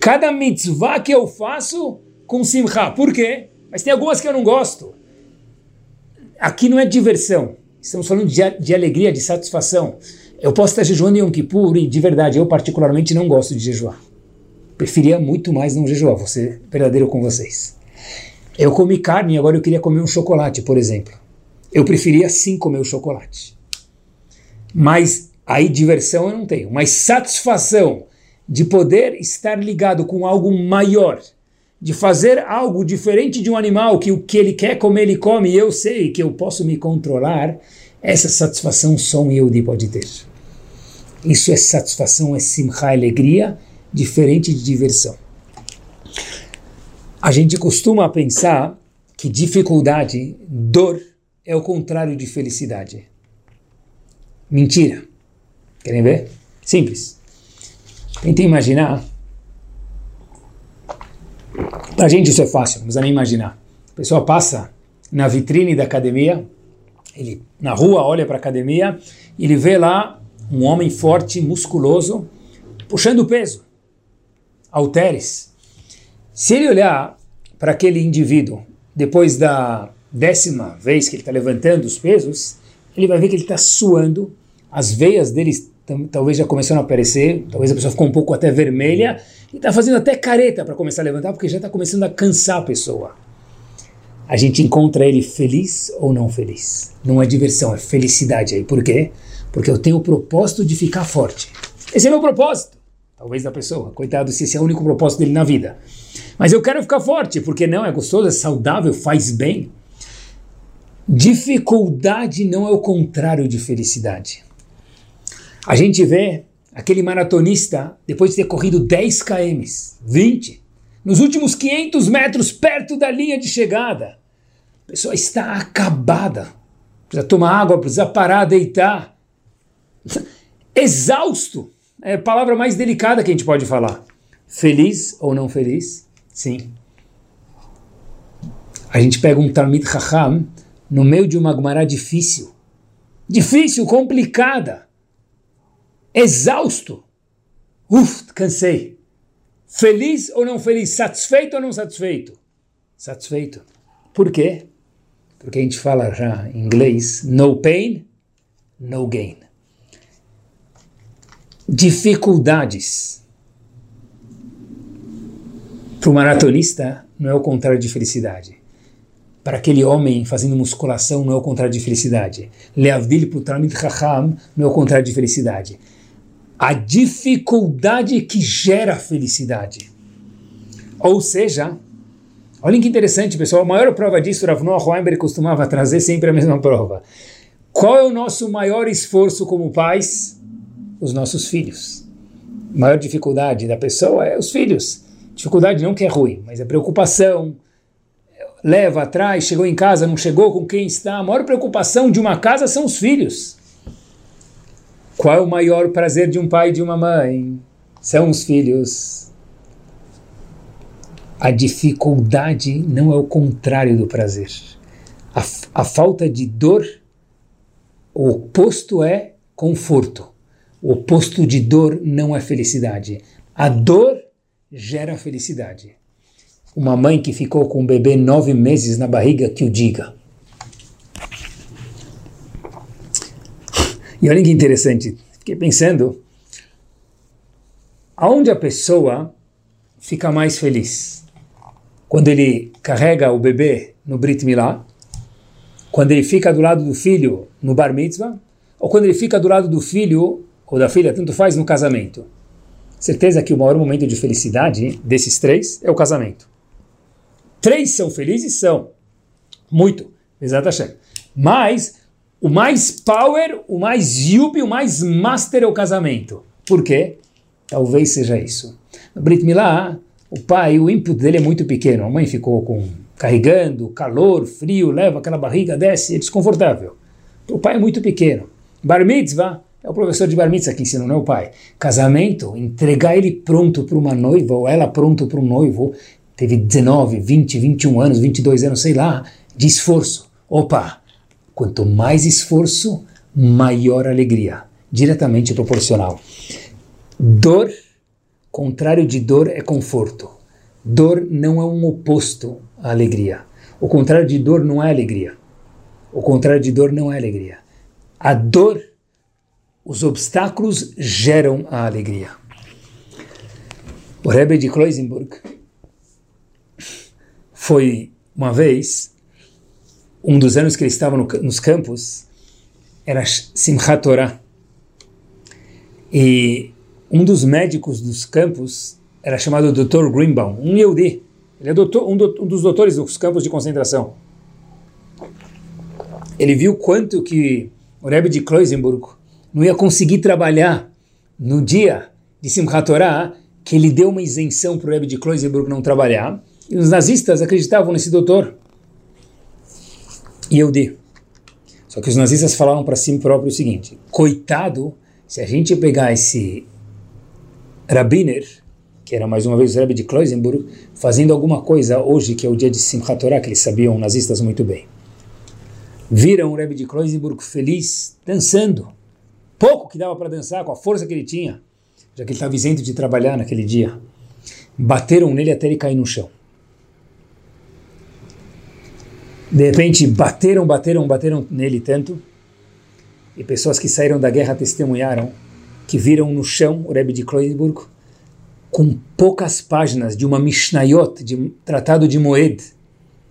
[SPEAKER 2] Cada mitzvah que eu faço com simcha. Por quê? Mas tem algumas que eu não gosto. Aqui não é diversão. Estamos falando de, de alegria, de satisfação. Eu posso estar jejuando em Yom Kippur e, de verdade, eu particularmente não gosto de jejuar. Preferia muito mais não jejuar, vou ser verdadeiro com vocês. Eu comi carne e agora eu queria comer um chocolate, por exemplo. Eu preferia sim comer o chocolate. Mas aí diversão eu não tenho. Mas satisfação de poder estar ligado com algo maior, de fazer algo diferente de um animal que o que ele quer comer ele come e eu sei que eu posso me controlar, essa satisfação só um Yehudi pode ter. Isso é satisfação, é simcha, alegria, diferente de diversão. A gente costuma pensar que dificuldade, dor, é o contrário de felicidade. Mentira. Querem ver? Simples. Tentem imaginar. Para a gente isso é fácil, não precisa nem imaginar. A pessoa passa na vitrine da academia, ele na rua olha para a academia e ele vê lá um homem forte, musculoso, puxando peso, halteres. Se ele olhar para aquele indivíduo depois da décima vez que ele está levantando os pesos, ele vai ver que ele está suando, as veias dele talvez já começaram a aparecer, talvez a pessoa ficou um pouco até vermelha, e está fazendo até careta para começar a levantar, porque já está começando a cansar a pessoa. A gente encontra ele feliz ou não feliz. Não é diversão, é felicidade aí. Por quê? Porque eu tenho o propósito de ficar forte. Esse é meu propósito. Talvez da pessoa. Coitado, se esse é o único propósito dele na vida. Mas eu quero ficar forte, porque não, é gostoso, é saudável, faz bem. Dificuldade não é o contrário de felicidade. A gente vê aquele maratonista, depois de ter corrido 10 km, 20, nos últimos 500 metros perto da linha de chegada, a pessoa está acabada. Precisa tomar água, precisa parar, deitar. Exausto. É a palavra mais delicada que a gente pode falar. Feliz ou não feliz? Sim. A gente pega um Talmid Chacham no meio de uma Gemara difícil. Difícil, complicada. Exausto. Uf, cansei. Feliz ou não feliz? Satisfeito ou não satisfeito? Satisfeito. Por quê? Porque a gente fala já em inglês, no pain, no gain. Dificuldades. Para o maratonista, não é o contrário de felicidade. Para aquele homem fazendo musculação, não é o contrário de felicidade. Leavdil Talmid Chacham, não é o contrário de felicidade. A dificuldade que gera felicidade. Ou seja, olhem que interessante, pessoal. A maior prova disso, Rav Noah Weinberg costumava trazer sempre a mesma prova. Qual é o nosso maior esforço como pais? Os nossos filhos. A maior dificuldade da pessoa é os filhos. Dificuldade não que é ruim, mas é preocupação. Leva atrás, chegou em casa, não chegou com quem está. A maior preocupação de uma casa são os filhos. Qual é o maior prazer de um pai e de uma mãe? São os filhos. A dificuldade não é o contrário do prazer. A, a falta de dor, o oposto é conforto. O oposto de dor não é felicidade. A dor gera felicidade. Uma mãe que ficou com um bebê nove meses na barriga, que o diga. E olha que interessante, fiquei pensando, aonde a pessoa fica mais feliz? Quando ele carrega o bebê no Brit Milá, quando ele fica do lado do filho no Bar Mitzvah, ou quando ele fica do lado do filho ou da filha, tanto faz, no casamento. Certeza que o maior momento de felicidade desses três é o casamento. Três são felizes? São. Muito. Exato, Mas o mais power, o mais yuppie, o mais master é o casamento. Por quê? Talvez seja isso. No Brit Milá, o pai, o input dele é muito pequeno. A mãe ficou com carregando, calor, frio, leva aquela barriga, desce, é desconfortável. O pai é muito pequeno. Bar mitzvah, é o professor de bar mitzvah que ensina, não é o pai. Casamento, entregar ele pronto para uma noiva ou ela pronto para um noivo, teve 19, 20, 21 anos, 22 anos, sei lá, de esforço. Opa, quanto mais esforço, maior alegria, diretamente proporcional. Dor, contrário de dor é conforto. Dor não é um oposto à alegria. O contrário de dor não é alegria. O contrário de dor não é alegria. A dor os obstáculos geram a alegria. O Rebbe de Kloisenburg foi uma vez um dos anos que ele estava no, nos campos era Simchat Torah. E um dos médicos dos campos era chamado Dr. Greenbaum, um Yehudi. Ele é doutor, um, do, um, dos doutores dos campos de concentração. Ele viu quanto que o Rebbe de Kloisenburg não ia conseguir trabalhar no dia de Simchat Torah, que ele deu uma isenção para o Rebbe de Kloisenburg não trabalhar. E os nazistas acreditavam nesse doutor. Yehudi. Só que os nazistas falavam para si próprio o seguinte: coitado, se a gente pegar esse Rabiner, que era mais uma vez o Rebbe de Kloisenburg, fazendo alguma coisa hoje, que é o dia de Simchat Torah, que eles sabiam, nazistas, muito bem. Viram o Rebbe de Kloisenburg feliz, dançando. Pouco que dava para dançar, com a força que ele tinha, já que ele estava isento de trabalhar naquele dia. Bateram nele até ele cair no chão. De repente, bateram, bateram, bateram nele tanto, e pessoas que saíram da guerra testemunharam que viram no chão o Rebbe de Kloisenburg com poucas páginas de uma Mishnayot, de tratado de Moed,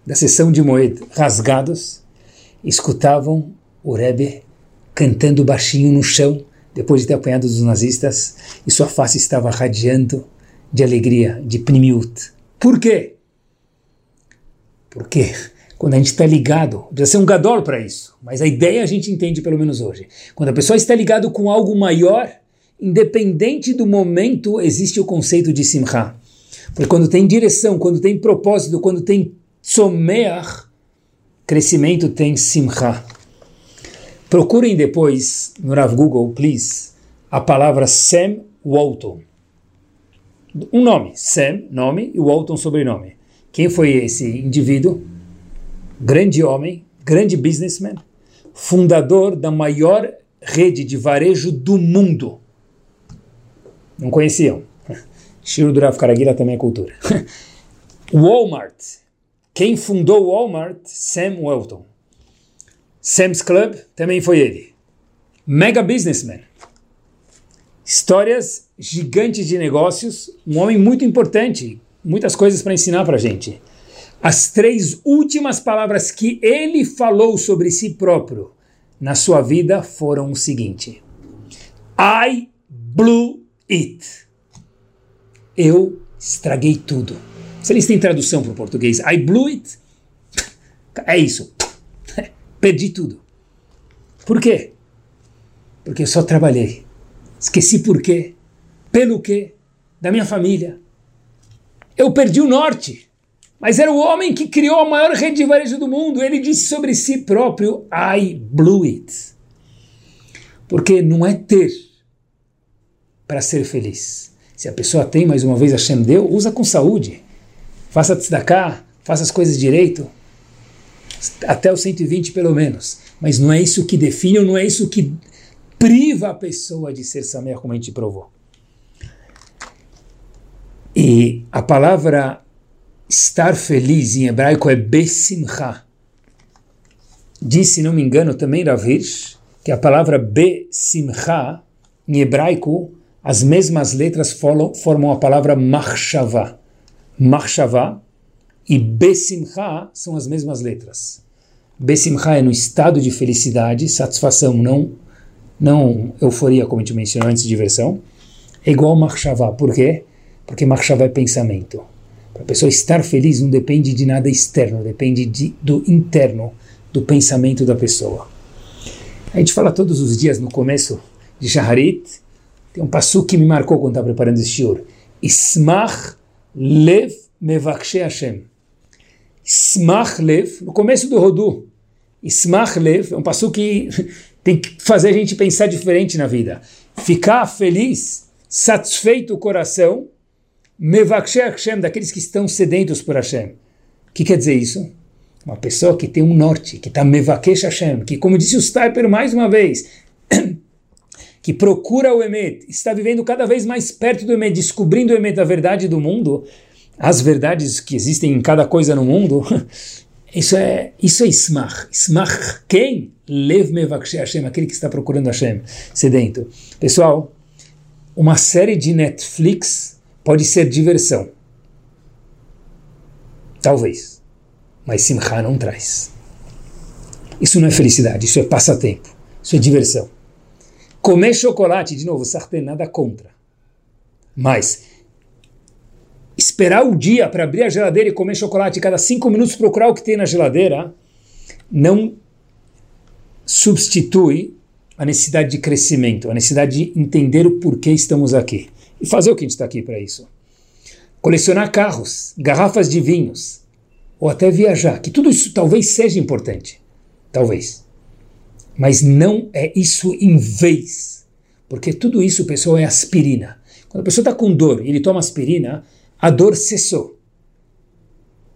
[SPEAKER 2] da sessão de Moed, rasgados, escutavam o Rebbe cantando baixinho no chão, depois de ter apanhado dos nazistas, e sua face estava radiando de alegria, de pnimiut. Por quê? Porque quando a gente está ligado, precisa ser um gadol para isso, mas a ideia a gente entende pelo menos hoje. Quando a pessoa está ligado com algo maior, independente do momento, existe o conceito de simcha. Porque quando tem direção, quando tem propósito, quando tem tzomeach, crescimento tem simcha. Procurem depois no Rav Google, please, a palavra Sem Walton. Um nome, Sem, nome, e Walton, sobrenome. Quem foi esse indivíduo? Grande homem, grande businessman, fundador da maior rede de varejo do mundo. Não conheciam? Shiro Durav Karagira também é cultura. Walmart. Quem fundou Walmart? Sam Walton. Sam's Club também foi ele. Mega businessman. Histórias gigantes de negócios. Um homem muito importante. Muitas coisas para ensinar para a gente. As três últimas palavras que ele falou sobre si próprio na sua vida foram o seguinte: I blew it. Eu estraguei tudo. Se eles têm tradução para o português, I blew it. É isso. Perdi tudo. Por quê? Porque eu só trabalhei. Esqueci por quê. Pelo quê? Da minha família. Eu perdi o norte. Mas era o homem que criou a maior rede de varejo do mundo. Ele disse sobre si próprio: I blew it. Porque não é ter para ser feliz. Se a pessoa tem, mais uma vez, Hashem deu, usa com saúde. Faça tzedakah, faça as coisas direito. Até os 120 pelo menos. Mas não é isso que define, ou não é isso que priva a pessoa de ser samer, como a gente provou. E a palavra estar feliz em hebraico é besimcha. Diz, se não me engano, também Rav Hirsch, que a palavra besimcha, em hebraico, as mesmas letras formam a palavra machshava. Machshava e besimcha são as mesmas letras. Besimcha é no estado de felicidade, satisfação, não, não euforia, como a gente mencionou antes, diversão. É igual machshava. Por quê? Porque machshava é pensamento. Para a pessoa estar feliz não depende de nada externo, depende de, do interno, do pensamento da pessoa. A gente fala todos os dias no começo de Shaharit, tem um passo que me marcou quando estava preparando esse shiur. Ismach lev mevakshe Hashem. Ismach lev, no começo do Rodu. Ismach lev é um passo que tem que fazer a gente pensar diferente na vida. Ficar feliz, satisfeito o coração, Mevakshe Hashem, daqueles que estão sedentos por Hashem. O que quer dizer isso? Uma pessoa que tem um norte, que está Mevakesh Hashem, que, como disse o Stiper mais uma vez, que procura o Emet, está vivendo cada vez mais perto do Emet, descobrindo o Emet, a verdade do mundo, as verdades que existem em cada coisa no mundo, isso é, isso é Ismach. Ismach quem? Lev Mevakshe Hashem, aquele que está procurando Hashem, sedento. Pessoal, uma série de Netflix Pode ser diversão. Talvez. Mas Simcha não traz. Isso não é felicidade, isso é passatempo, isso é diversão. Comer chocolate, de novo, sartén, nada contra. Mas esperar o dia para abrir a geladeira e comer chocolate, cada cinco minutos procurar o que tem na geladeira, não substitui a necessidade de crescimento, a necessidade de entender o porquê estamos aqui. E fazer o que a gente está aqui para isso. Colecionar carros, garrafas de vinhos, ou até viajar, que tudo isso talvez seja importante. Talvez. Mas não é isso em vez. Porque tudo isso, pessoal, é aspirina. Quando a pessoa está com dor e ele toma aspirina, a dor cessou.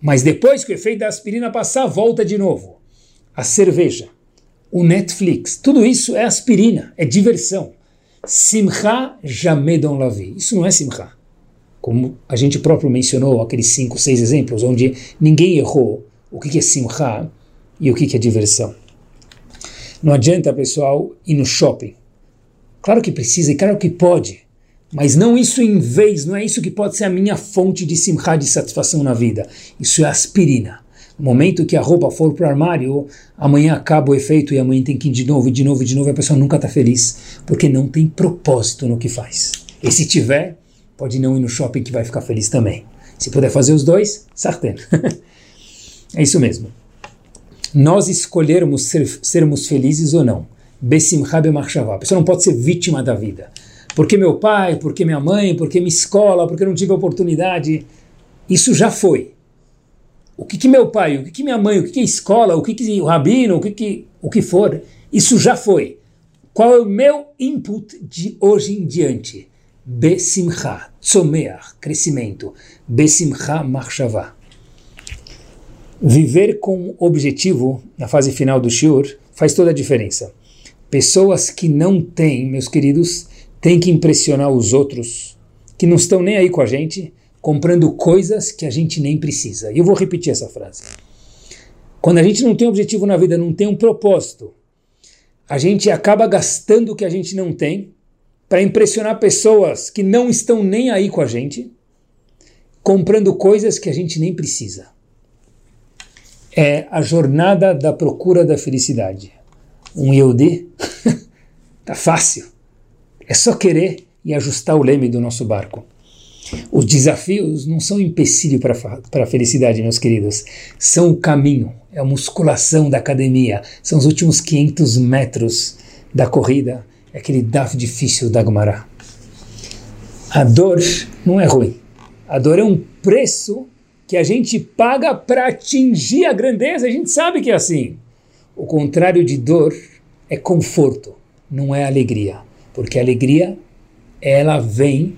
[SPEAKER 2] Mas depois que o efeito da aspirina passar, volta de novo. A cerveja, o Netflix, tudo isso é aspirina, é diversão. Simcha Jamedon Lavi. Isso não é Simcha. Como a gente próprio mencionou, aqueles cinco, seis exemplos, onde ninguém errou o que é Simcha e o que é diversão. Não adianta, pessoal, ir no shopping. Claro que precisa e claro que pode, mas não isso em vez, não é isso que pode ser a minha fonte de simcha, de satisfação na vida. Isso é aspirina. Momento que a roupa for para o armário, amanhã acaba o efeito e amanhã tem que ir de novo, de novo, de novo, e a pessoa nunca está feliz, porque não tem propósito no que faz. E se tiver, pode não ir no shopping que vai ficar feliz também. Se puder fazer os dois, sartén. é isso mesmo. Nós escolhermos ser, sermos felizes ou não. Besimcha bemachshavá. A pessoa não pode ser vítima da vida. Porque meu pai, porque minha mãe, porque minha escola, porque não tive oportunidade. Isso já foi o que, que meu pai, o que, que minha mãe, o que, que escola, o que, que o rabino, o que, que o que for, isso já foi. Qual é o meu input de hoje em diante? Besimcha, tzomeach, crescimento. Besimcha machshavá. Viver com objetivo na fase final do shiur faz toda a diferença. Pessoas que não têm, meus queridos, têm que impressionar os outros, que não estão nem aí com a gente, comprando coisas que a gente nem precisa. E eu vou repetir essa frase. Quando a gente não tem objetivo na vida, não tem um propósito, a gente acaba gastando o que a gente não tem para impressionar pessoas que não estão nem aí com a gente, comprando coisas que a gente nem precisa. É a jornada da procura da felicidade. Um Yehudi, tá fácil. É só querer e ajustar o leme do nosso barco. Os desafios não são empecilho para a felicidade, meus queridos. São o caminho, é a musculação da academia, são os últimos 500 metros da corrida, é aquele daf difícil da Gemara. A dor não é ruim. A dor é um preço que a gente paga para atingir a grandeza. A gente sabe que é assim. O contrário de dor é conforto, não é alegria. Porque a alegria, ela vem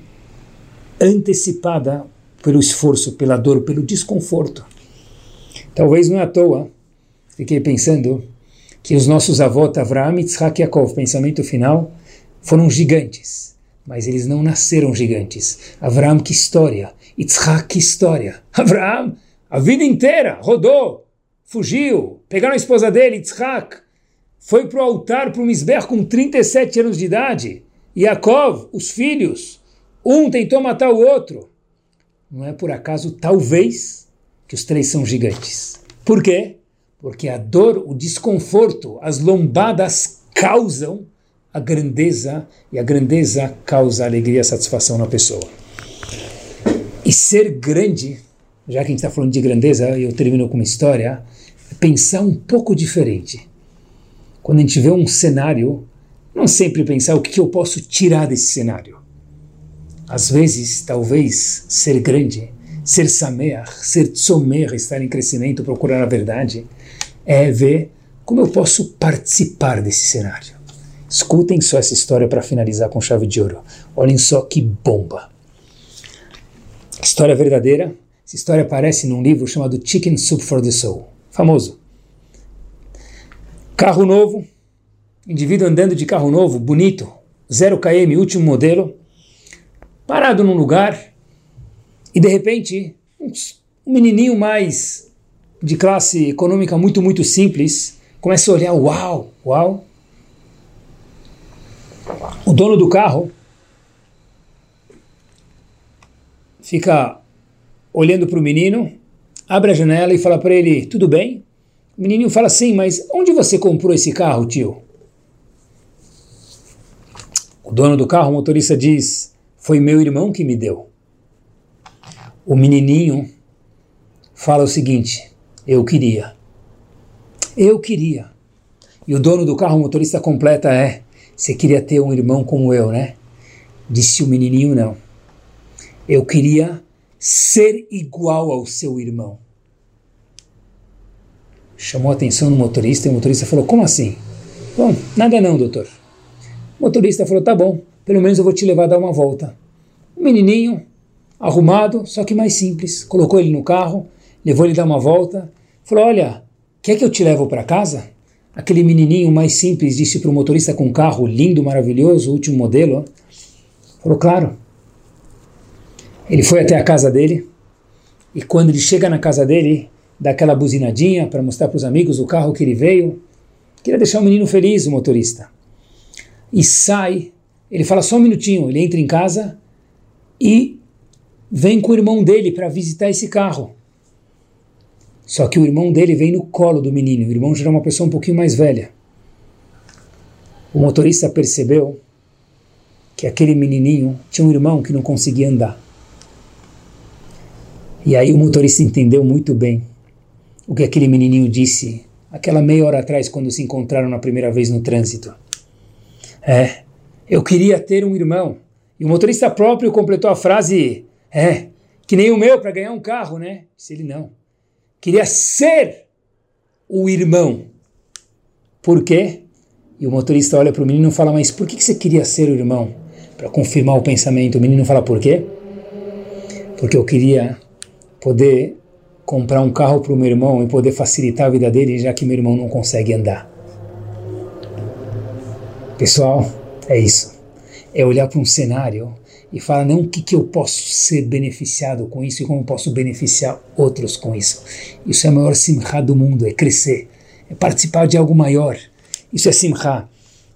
[SPEAKER 2] antecipada pelo esforço, pela dor, pelo desconforto. Talvez não é à toa, fiquei pensando que os nossos avós, Avraham, Yitzhak e Yaakov, pensamento final, foram gigantes, mas eles não nasceram gigantes. Avraham, que história! Yitzhak, que história! Avraham, a vida inteira, rodou, fugiu, pegaram a esposa dele, Yitzhak, foi para o altar, para o Misber com 37 anos de idade. Yaakov, os filhos, um tentou matar o outro. Não é por acaso, talvez, que os três são gigantes. Por quê? Porque a dor, o desconforto, as lombadas causam a grandeza, e a grandeza causa alegria e satisfação na pessoa. E ser grande, já que a gente está falando de grandeza, eu termino com uma história, é pensar um pouco diferente. Quando a gente vê um cenário, não sempre pensar o que eu posso tirar desse cenário. Às vezes, talvez, ser grande, ser sameach, ser tzomer, estar em crescimento, procurar a verdade, é ver como eu posso participar desse cenário. Escutem só essa história para finalizar com chave de ouro. Olhem só que bomba. História verdadeira. Essa história aparece num livro chamado Chicken Soup for the Soul. Famoso. Carro novo. Indivíduo andando de carro novo, bonito. 0 km, último modelo parado num lugar e de repente um menininho mais de classe econômica muito, muito simples começa a olhar, uau, uau. O dono do carro fica olhando para o menino, abre a janela e fala para ele, tudo bem? O menininho fala assim, mas onde você comprou esse carro, tio? O dono do carro, o motorista, diz, foi meu irmão que me deu. O menininho fala o seguinte, eu queria. Eu queria. E o dono do carro, o motorista, completa, é, você queria ter um irmão como eu, né? Disse o menininho, não. Eu queria ser igual ao seu irmão. Chamou a atenção do motorista e o motorista falou: Como assim? Bom, nada não, doutor. O motorista falou: Tá bom, pelo menos eu vou te levar a dar uma volta. O menininho, arrumado, só que mais simples, colocou ele no carro, levou ele dar uma volta, falou: Olha, quer que eu te levo para casa? Aquele menininho mais simples disse para o motorista com um carro lindo, maravilhoso, último modelo. Falou: Claro. Ele foi até a casa dele e quando ele chega na casa dele, dá aquela buzinadinha para mostrar para os amigos o carro que ele veio. Queria deixar o menino feliz, o motorista. E sai, ele fala só um minutinho, ele entra em casa e vem com o irmão dele para visitar esse carro. Só que o irmão dele vem no colo do menino, o irmão já era uma pessoa um pouquinho mais velha. O motorista percebeu que aquele menininho tinha um irmão que não conseguia andar. E aí o motorista entendeu muito bem o que aquele menininho disse aquela meia hora atrás quando se encontraram na primeira vez no trânsito. É, eu queria ter um irmão. E o motorista próprio completou a frase: é, que nem o meu para ganhar um carro, né? Se ele não. Queria ser o irmão. Por quê? E o motorista olha para o menino e fala: Mas por que você queria ser o irmão? Para confirmar o pensamento. O menino fala: Por quê? Porque eu queria poder comprar um carro para o meu irmão e poder facilitar a vida dele, já que meu irmão não consegue andar. Pessoal, é isso. É olhar para um cenário e falar não o que, que eu posso ser beneficiado com isso e como posso beneficiar outros com isso. Isso é a maior simcha do mundo, é crescer, é participar de algo maior. Isso é simcha.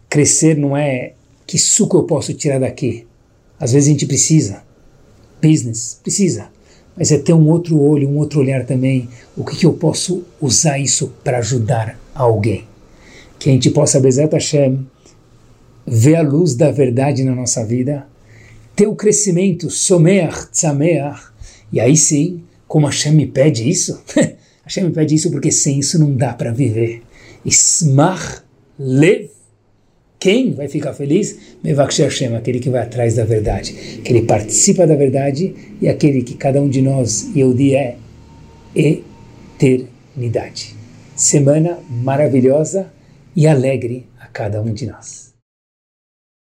[SPEAKER 2] Crescer não é que suco eu posso tirar daqui. Às vezes a gente precisa. Business, precisa mas é ter um outro olho, um outro olhar também. O que, que eu posso usar isso para ajudar alguém? Que a gente possa, Bezat Hashem, ver a luz da verdade na nossa vida, ter o crescimento, someach, tzameach, e aí sim, como Hashem me pede isso, Hashem me pede isso porque sem isso não dá para viver. Ismach lev quem vai ficar feliz? Mevakshi Hashem, aquele que vai atrás da verdade, que ele participa da verdade e aquele que cada um de nós, Yehudi, é eternidade. Semana maravilhosa e alegre a cada um de nós.